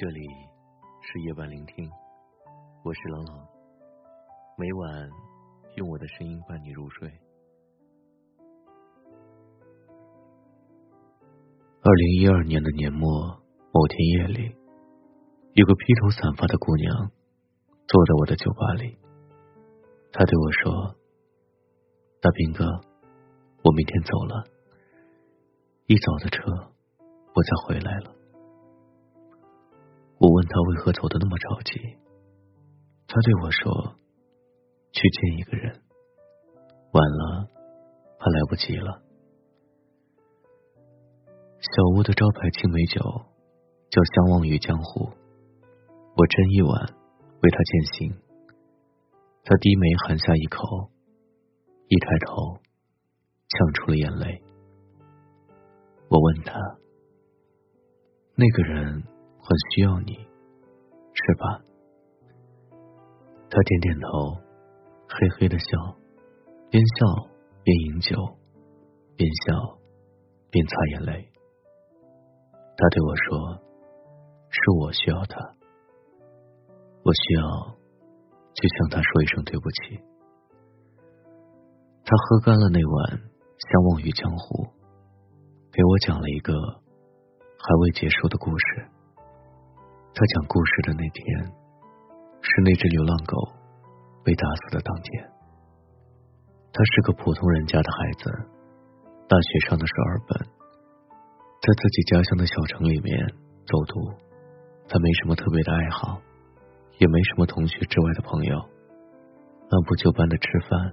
这里是夜晚聆听，我是冷冷，每晚用我的声音伴你入睡。二零一二年的年末某天夜里，有个披头散发的姑娘坐在我的酒吧里，她对我说：“大兵哥，我明天走了，一早的车我再回来了。”我问他为何走的那么着急，他对我说：“去见一个人，晚了怕来不及了。”小屋的招牌青梅酒叫相忘于江湖，我斟一碗为他饯行。他低眉含下一口，一抬头，呛出了眼泪。我问他：“那个人？”很需要你，是吧？他点点头，嘿嘿的笑，边笑边饮酒，边笑边擦眼泪。他对我说：“是我需要他，我需要去向他说一声对不起。”他喝干了那碗相忘于江湖，给我讲了一个还未结束的故事。他讲故事的那天，是那只流浪狗被打死的当天。他是个普通人家的孩子，大学上的是二本，在自己家乡的小城里面走读。他没什么特别的爱好，也没什么同学之外的朋友，按部就班的吃饭、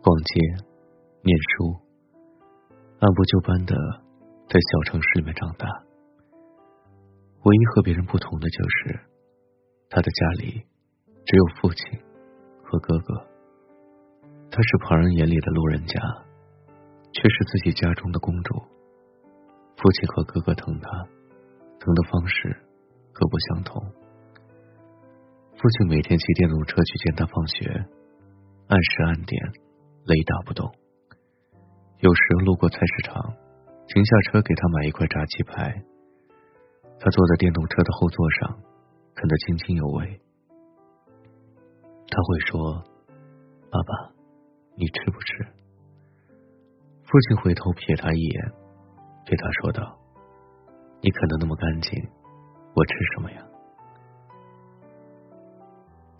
逛街、念书，按部就班的在小城市里面长大。唯一和别人不同的就是，他的家里只有父亲和哥哥。他是旁人眼里的路人甲，却是自己家中的公主。父亲和哥哥疼他，疼的方式各不相同。父亲每天骑电动车去接他放学，按时按点，雷打不动。有时路过菜市场，停下车给他买一块炸鸡排。他坐在电动车的后座上，啃得津津有味。他会说：“爸爸，你吃不吃？”父亲回头瞥他一眼，对他说道：“你啃得那么干净，我吃什么呀？”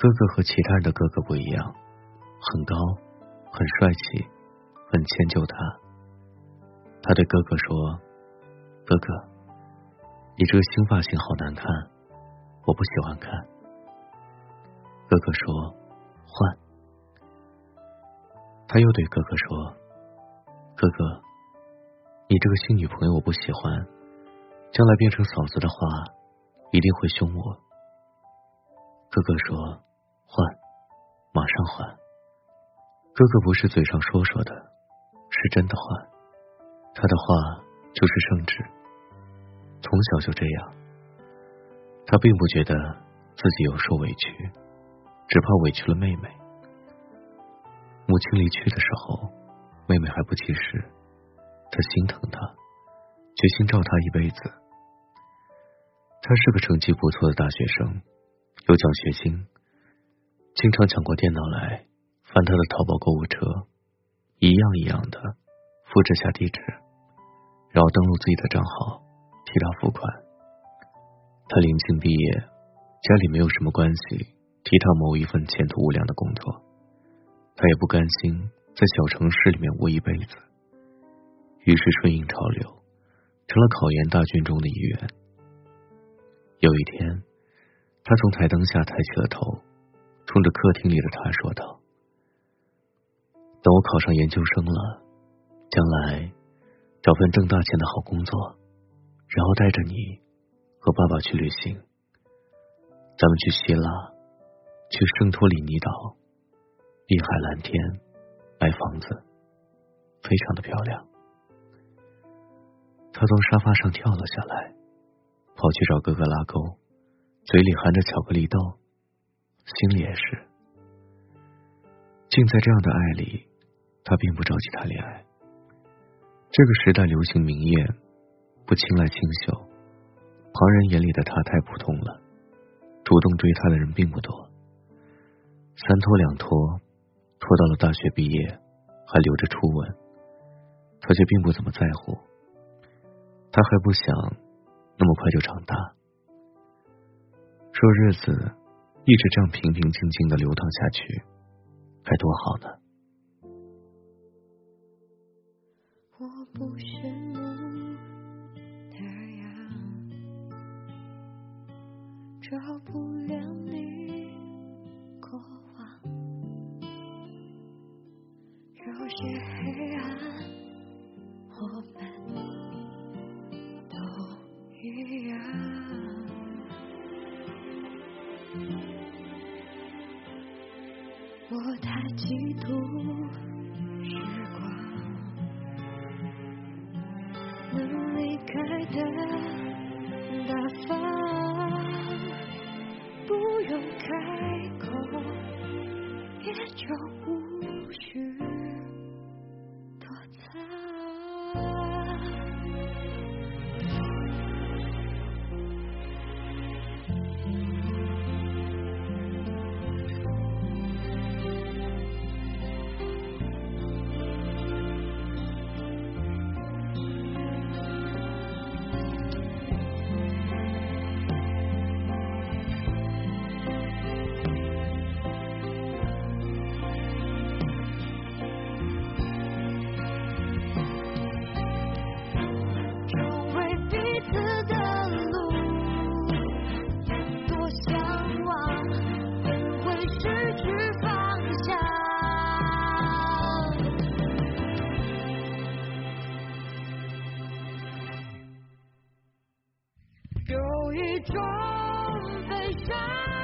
哥哥和其他人的哥哥不一样，很高，很帅气，很迁就他。他对哥哥说：“哥哥。”你这个新发型好难看，我不喜欢看。哥哥说换，他又对哥哥说：“哥哥，你这个新女朋友我不喜欢，将来变成嫂子的话，一定会凶我。”哥哥说换，马上换。哥哥不是嘴上说说的，是真的换，他的话就是圣旨。从小就这样，他并不觉得自己有受委屈，只怕委屈了妹妹。母亲离去的时候，妹妹还不记事，他心疼她，决心照她一辈子。他是个成绩不错的大学生，有奖学金，经常抢过电脑来翻他的淘宝购物车，一样一样的复制下地址，然后登录自己的账号。替他付款。他临近毕业，家里没有什么关系，替他谋一份前途无量的工作。他也不甘心在小城市里面窝一辈子，于是顺应潮流，成了考研大军中的一员。有一天，他从台灯下抬起了头，冲着客厅里的他说道：“等我考上研究生了，将来找份挣大钱的好工作。”然后带着你和爸爸去旅行，咱们去希腊，去圣托里尼岛，碧海蓝天，买房子，非常的漂亮。他从沙发上跳了下来，跑去找哥哥拉钩，嘴里含着巧克力豆，心里也是。竟在这样的爱里，他并不着急谈恋爱。这个时代流行明艳。不青睐清秀，旁人眼里的他太普通了，主动追他的人并不多。三拖两拖，拖到了大学毕业，还留着初吻，他却并不怎么在乎。他还不想那么快就长大，说日子一直这样平平静静的流淌下去，该多好呢。我不是照不一种悲伤。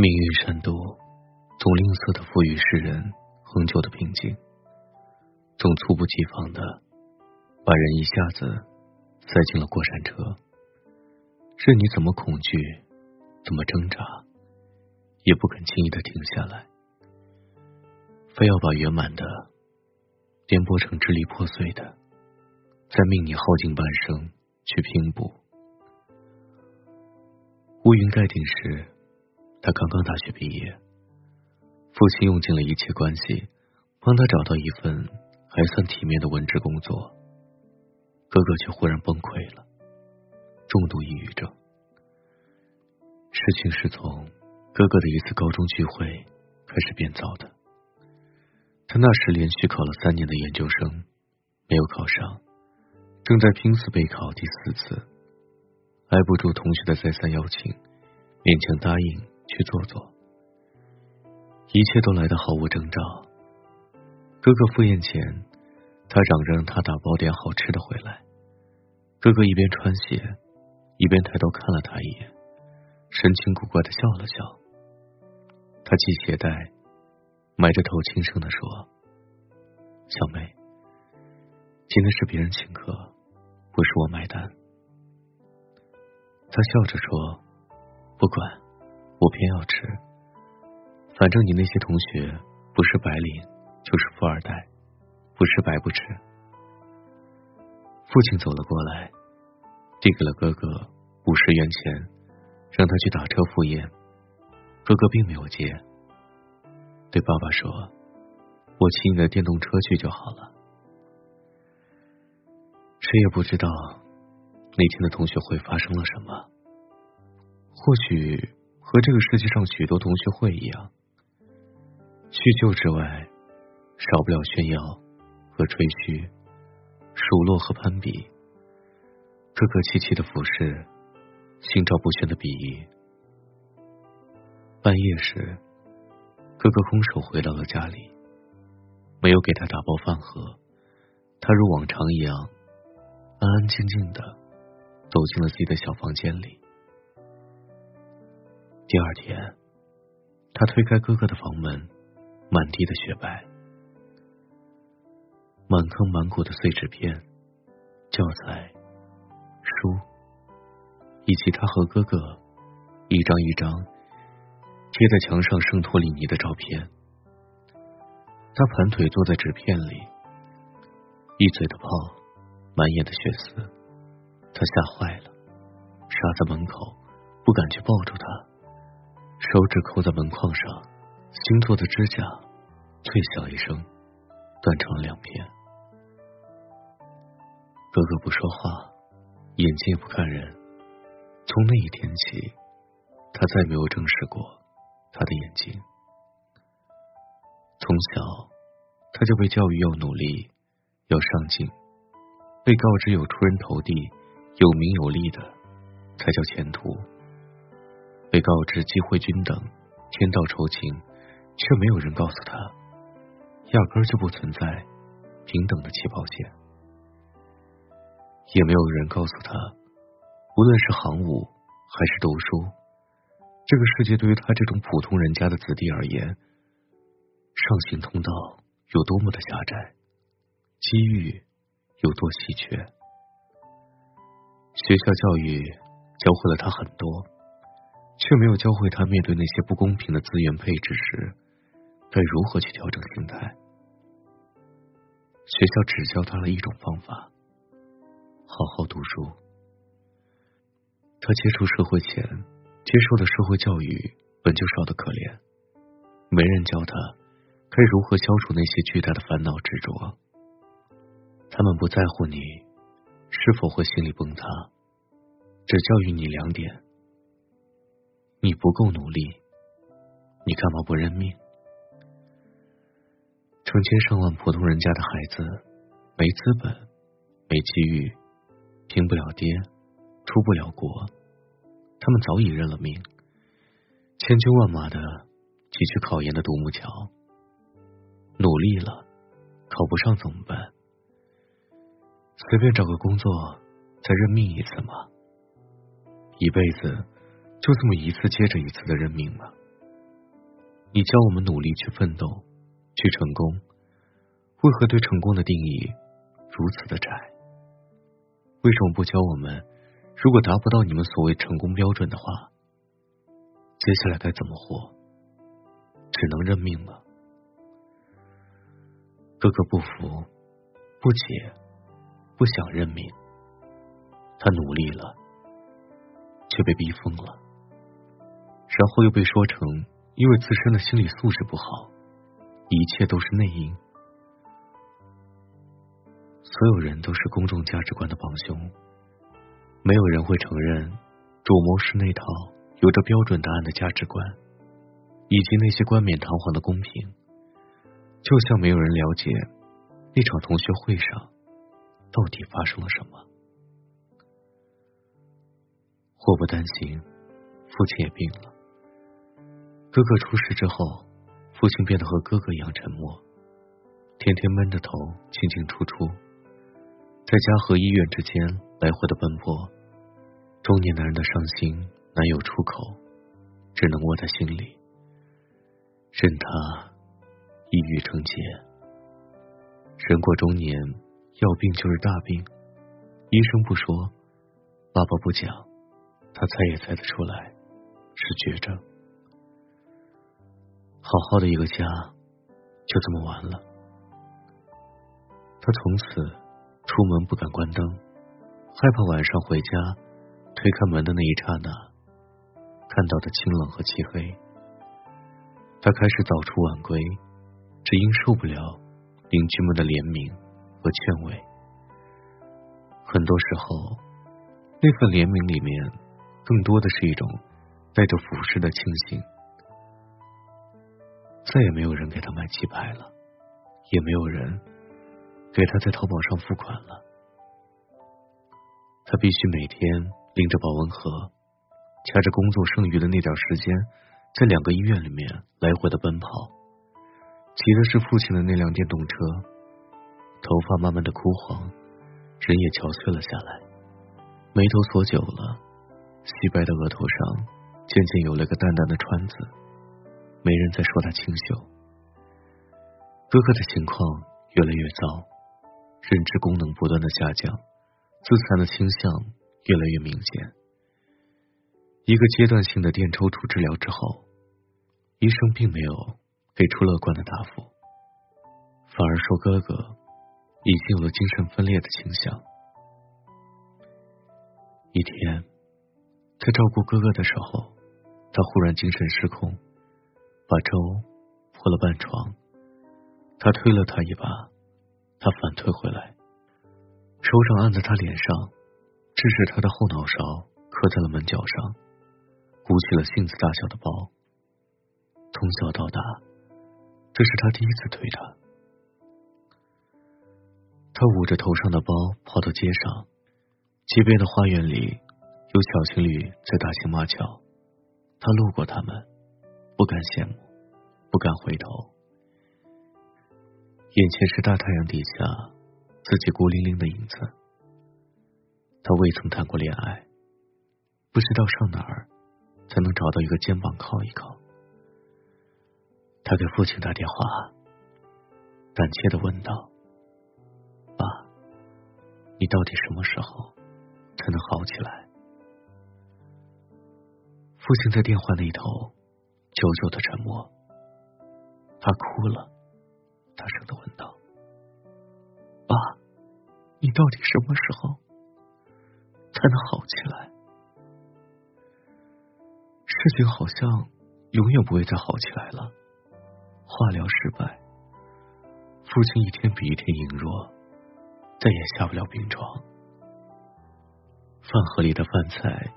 命运善妒，总吝啬的赋予世人恒久的平静，总猝不及防的把人一下子塞进了过山车，任你怎么恐惧，怎么挣扎，也不肯轻易的停下来，非要把圆满的颠簸成支离破碎的，再命你耗尽半生去拼补。乌云盖顶时，他刚刚大学毕业，父亲用尽了一切关系，帮他找到一份还算体面的文职工作。哥哥却忽然崩溃了，重度抑郁症。事情是从哥哥的一次高中聚会开始变糟的。他那时连续考了三年的研究生，没有考上，正在拼死备考第四次，挨不住同学的再三邀请，勉强答应去做做。一切都来得毫无征兆。哥哥赴宴前，他嚷着让他打包点好吃的回来。哥哥一边穿鞋，一边抬头看了他一眼，神情古怪的笑了笑。他系鞋带，埋着头轻声的说：“小妹，今天是别人请客，不是我买单。”他笑着说：“不管，我偏要吃。反正你那些同学不是白领就是富二代，不吃白不吃。”父亲走了过来，递给了哥哥五十元钱，让他去打车赴宴。哥哥并没有接，对爸爸说：“我骑你的电动车去就好了。”谁也不知道那天的同学会发生了什么。或许和这个世界上许多同学会一样，叙旧之外，少不了炫耀和吹嘘，数落和攀比，客客气气的俯视，心照不宣的鄙夷。半夜时，哥哥空手回到了家里，没有给他打包饭盒，他如往常一样，安安静静的走进了自己的小房间里。第二天，他推开哥哥的房门，满地的雪白，满坑满谷的碎纸片、教材、书，以及他和哥哥一张一张贴在墙上圣托里尼的照片。他盘腿坐在纸片里，一嘴的泡，满眼的血丝，他吓坏了，傻在门口，不敢去抱住他，手指扣在门框上，新做的指甲脆响一声，断成了两片。哥哥不说话，眼睛也不看人。从那一天起，他再没有正视过他的眼睛。从小，他就被教育要努力，要上进，被告知有出人头地、有名有利的才叫前途，被告知机会均等、天道酬勤，却没有人告诉他，压根儿就不存在平等的起跑线，也没有人告诉他，无论是行武还是读书，这个世界对于他这种普通人家的子弟而言。上行通道有多么的狭窄，机遇有多稀缺。学校教育教会了他很多，却没有教会他面对那些不公平的资源配置时，该如何去调整心态。学校只教他了一种方法：好好读书。他接触社会前接受的社会教育本就少得可怜，没人教他。该如何消除那些巨大的烦恼执着？他们不在乎你是否会心里崩塌，只教育你两点：你不够努力，你干嘛不认命？成千上万普通人家的孩子，没资本，没机遇，拼不了爹，出不了国，他们早已认了命，千军万马的挤去考研的独木桥。努力了，考不上怎么办？随便找个工作再认命一次吗？一辈子就这么一次接着一次的认命吗？你教我们努力去奋斗，去成功，为何对成功的定义如此的窄？为什么不教我们，如果达不到你们所谓成功标准的话，接下来该怎么活？只能认命吗？哥哥不服，不解，不想认命。他努力了，却被逼疯了，然后又被说成因为自身的心理素质不好，一切都是内因。所有人都是公众价值观的帮凶，没有人会承认主谋是那套有着标准答案的价值观，以及那些冠冕堂皇的公平。就像没有人了解那场同学会上到底发生了什么。祸不单行，父亲也病了。哥哥出事之后，父亲变得和哥哥一样沉默，天天闷着头进进出出，在家和医院之间来回的奔波。中年男人的伤心难有出口，只能窝在心里，任他。抑郁成结，人过中年，要病就是大病。医生不说，爸爸不讲，他猜也猜得出来，是绝症。好好的一个家，就这么完了。他从此出门不敢关灯，害怕晚上回家推开门的那一刹那，看到的清冷和漆黑。他开始早出晚归。只因受不了邻居们的怜悯和劝慰，很多时候，那份怜悯里面更多的是一种带着俯视的庆幸。再也没有人给他买鸡排了，也没有人给他在淘宝上付款了。他必须每天拎着保温盒，掐着工作剩余的那点时间，在两个医院里面来回的奔跑。骑的是父亲的那辆电动车，头发慢慢的枯黄，人也憔悴了下来，眉头锁久了，细白的额头上渐渐有了个淡淡的川字，没人再说他清秀。哥哥的情况越来越糟，认知功能不断的下降，自残的倾向越来越明显。一个阶段性的电抽搐治疗之后，医生并没有给出乐观的答复，反而说哥哥已经有了精神分裂的倾向。一天，在照顾哥哥的时候，他忽然精神失控，把粥泼了半床。他推了他一把，他反推回来，手掌按在他脸上，致使他的后脑勺磕在了门角上。鼓起了杏子大小的包，从小到大，这是他第一次推他。他捂着头上的包跑到街上，街边的花园里有小情侣在打情骂俏，他路过他们，不敢羡慕，不敢回头。眼前是大太阳底下自己孤零零的影子。他未曾谈过恋爱，不知道上哪儿。才能找到一个肩膀靠一靠。他给父亲打电话，胆怯的问道：“爸，你到底什么时候才能好起来？”父亲在电话那头久久的沉默，他哭了，大声的问道：“爸，你到底什么时候才能好起来？”事情好像永远不会再好起来了。化疗失败，父亲一天比一天羸弱，再也下不了病床。饭盒里的饭菜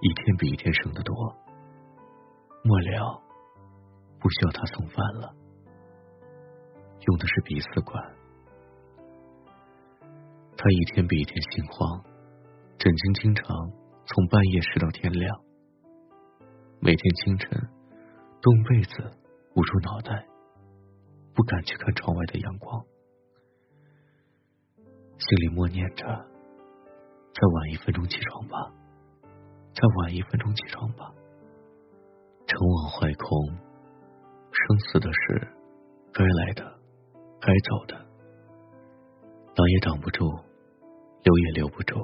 一天比一天剩得多，末了不需要他送饭了，用的是鼻饲管。他一天比一天心慌，枕巾经常从半夜湿到天亮。每天清晨，冻被子捂住脑袋，不敢去看窗外的阳光，心里默念着：“再晚一分钟起床吧，再晚一分钟起床吧。”成王坏空，生死的事，该来的，该走的，挡也挡不住，留也留不住。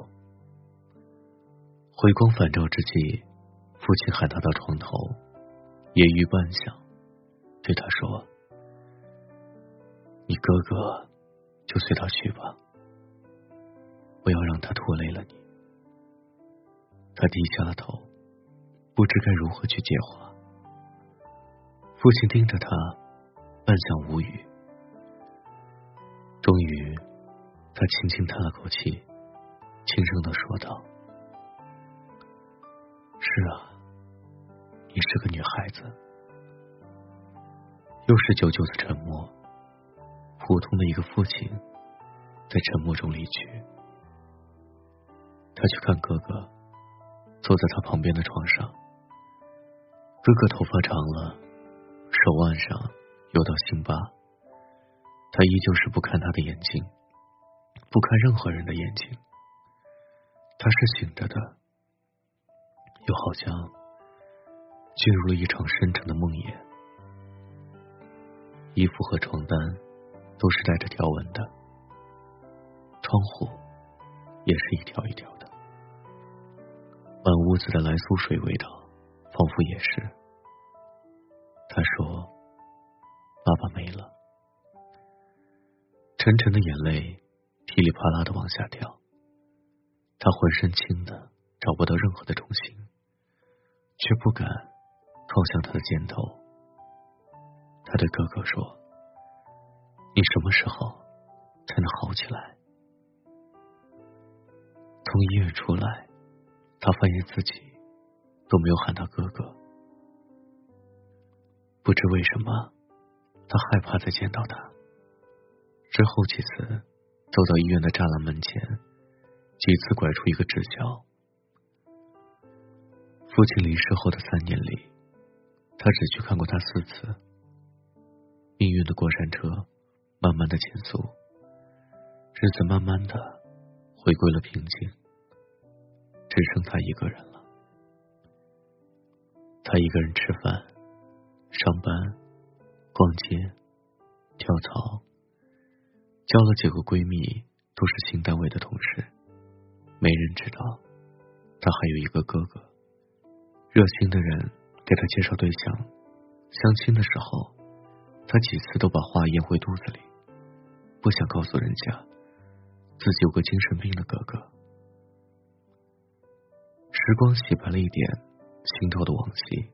回光返照之际。父亲喊他到床头，揶揄半晌，对他说：“你哥哥就随他去吧，不要让他拖累了你。”他低下了头，不知该如何去接话。父亲盯着他，半晌无语。终于，他轻轻叹了口气，轻声的说道：“是啊。”你是个女孩子，又是久久的沉默。普通的一个父亲，在沉默中离去。他去看哥哥，坐在他旁边的床上。哥哥头发长了，手腕上有道星疤。他依旧是不看他的眼睛，不看任何人的眼睛。他是醒着的，又好像。进入了一场深沉的梦魇，衣服和床单都是带着条纹的，窗户也是一条一条的，满屋子的来苏水味道，仿佛也是。他说：“爸爸没了。”沉沉的眼泪噼里啪啦的往下掉，他浑身轻的找不到任何的重心，却不敢。靠向他的肩头，他对哥哥说：“你什么时候才能好起来？”从医院出来，他发现自己都没有喊他哥哥。不知为什么，他害怕再见到他。之后几次走到医院的栅栏门前，几次拐出一个直角。父亲离世后的三年里。他只去看过他四次。命运的过山车慢慢的减速，日子慢慢的回归了平静，只剩他一个人了。他一个人吃饭、上班、逛街、跳槽，交了几个闺蜜，都是新单位的同事。没人知道，他还有一个哥哥。热心的人给他介绍对象，相亲的时候，他几次都把话咽回肚子里，不想告诉人家。自己有个精神病的哥哥，时光洗白了一点心头的往昔，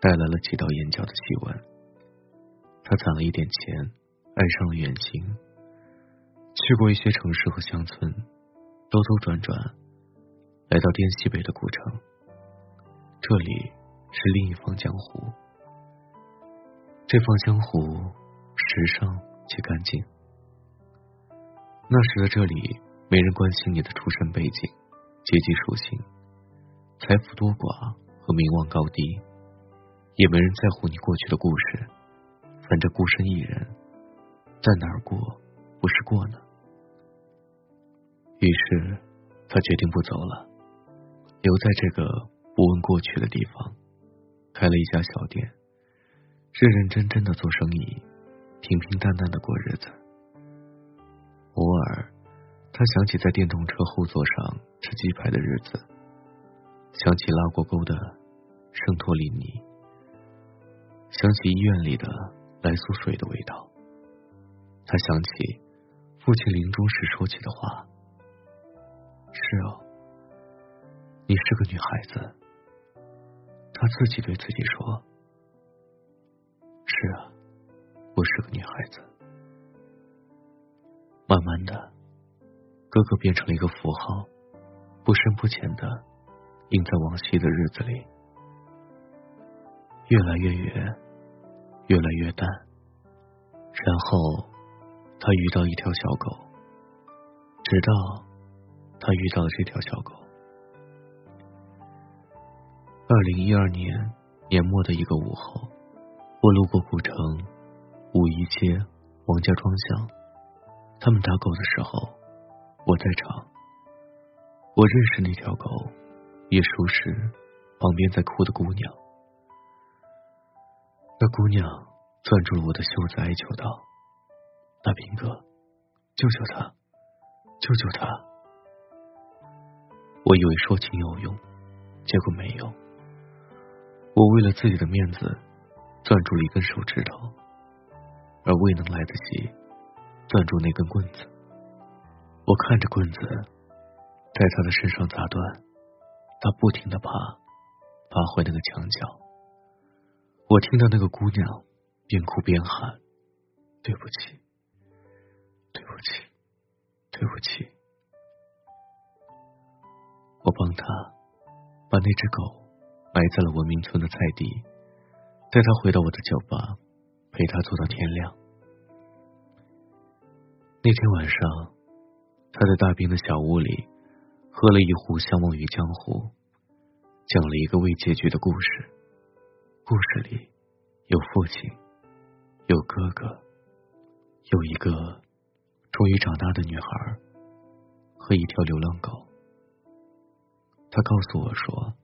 带来了几道眼角的细纹。他攒了一点钱，爱上了远行，去过一些城市和乡村，兜兜转转，来到滇西北的古城。这里是另一方江湖，这方江湖时尚且干净。那时的这里，没人关心你的出身背景、阶级属性、财富多寡和名望高低，也没人在乎你过去的故事。反正孤身一人，在哪儿过不是过呢？于是，他决定不走了，留在这个不问过去的地方，开了一家小店，认认真真的做生意，平平淡淡的过日子。偶尔，他想起在电动车后座上吃鸡排的日子，想起拉过沟的圣托里尼，想起医院里的白苏水的味道。他想起父亲临终时说起的话：“是哦，你是个女孩子。”他自己对自己说：“是啊，我是个女孩子。”慢慢的，哥哥变成了一个符号，不深不浅的印在往昔的日子里，越来越远，越来越淡。然后他遇到一条小狗，直到他遇到了这条小狗。二零一二年年末的一个午后，我路过古城五一街王家庄巷。他们打狗的时候，我在场。我认识那条狗，也熟识旁边在哭的姑娘。那姑娘攥住了我的袖子，哀求道：“大兵哥，救救他，救救他！”我以为说情有用，结果没有。我为了自己的面子，攥住了一根手指头，而未能来得及。攥住那根棍子，我看着棍子在他的身上砸断，他不停的爬，爬回那个墙角。我听到那个姑娘边哭边喊：“对不起，对不起，对不起。”我帮她把那只狗埋在了文明村的菜地，带她回到我的酒吧，陪她坐到天亮。那天晚上，他在大兵的小屋里喝了一壶相忘于江湖，讲了一个未结局的故事。故事里有父亲，有哥哥，有一个终于长大的女孩和一条流浪狗。他告诉我说，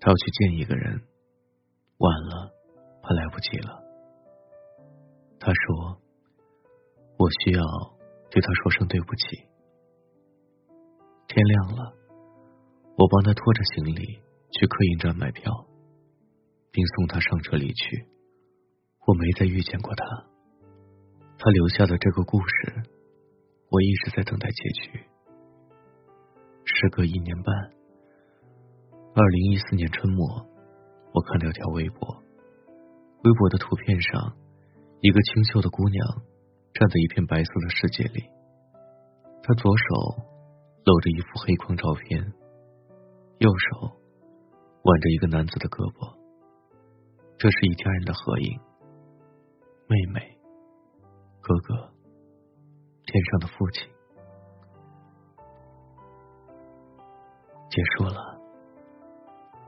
他要去见一个人，晚了怕来不及了。他说，我需要。对他说声对不起。天亮了，我帮他拖着行李去客运站买票，并送他上车离去。我没再遇见过他，他留下的这个故事，我一直在等待结局。时隔一年半，二零一四年春末，我看到一条微博，微博的图片上，一个清秀的姑娘。站在一片白色的世界里，她左手搂着一幅黑框照片，右手挽着一个男子的胳膊。这是一家人的合影，妹妹、哥哥、天上的父亲。结束了，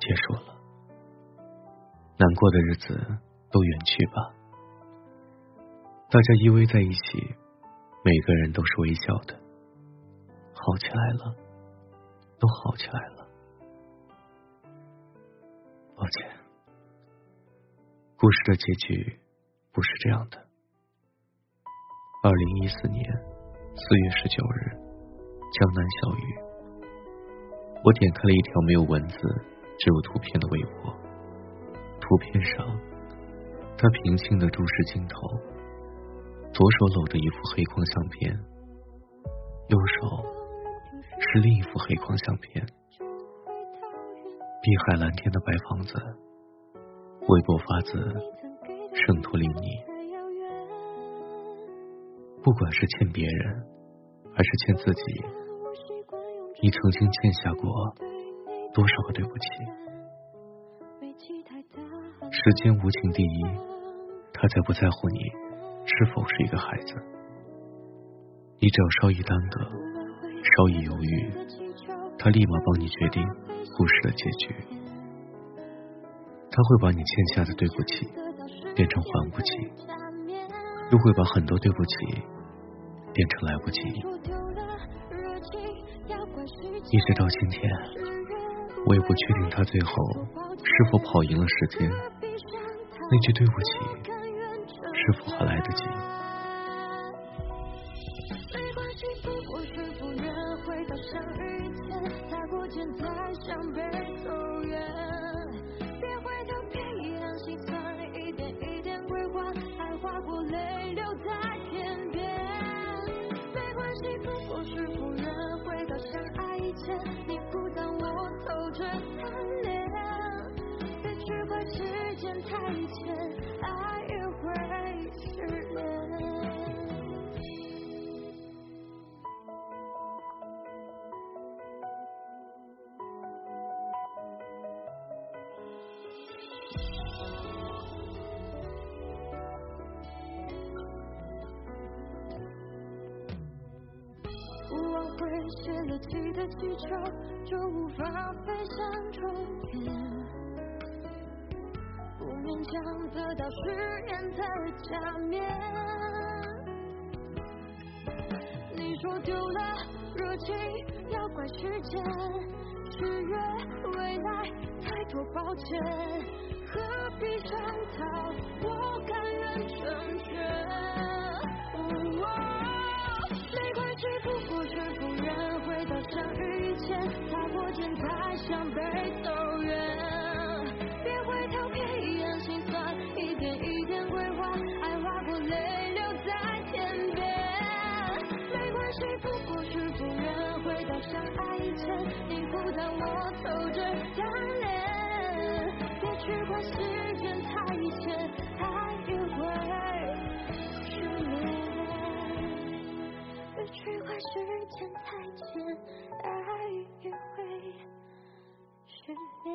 结束了，难过的日子都远去吧。大家依偎在一起，每个人都是微笑的，好起来了，都好起来了。抱歉，故事的结局不是这样的。二零一四年四月十九日，江南小雨，我点开了一条没有文字、只有图片的微博。图片上，他平静的注视镜头，左手搂着一副黑框相片，右手是另一幅黑框相片。碧海蓝天的白房子，微博发自圣托里尼。不管是欠别人，还是欠自己，你曾经欠下过多少个对不起？时间无情第一，他才不在乎你是否是一个孩子。你只要稍一耽搁，稍一犹豫，他立马帮你决定。故事的结局，他会把你欠下的对不起变成还不起，又会把很多对不起变成来不及。一直到今天，我也不确定他最后是否跑赢了时间，那句对不起是否还来得及。这贪恋，别只怪时间太浅。泄了气的气球就无法飞向终点，不勉强得到誓言的假面。你说丢了热情要怪时间，制约未来太多抱歉，何必上套？我甘愿成全。想被走远，别回头，别让心酸，一点一点规划，爱划过泪流在天边。没关系，不过是不愿回到相爱以前，你孤单，我偷着贪恋，别去管时间太浅。时间太浅爱也会失联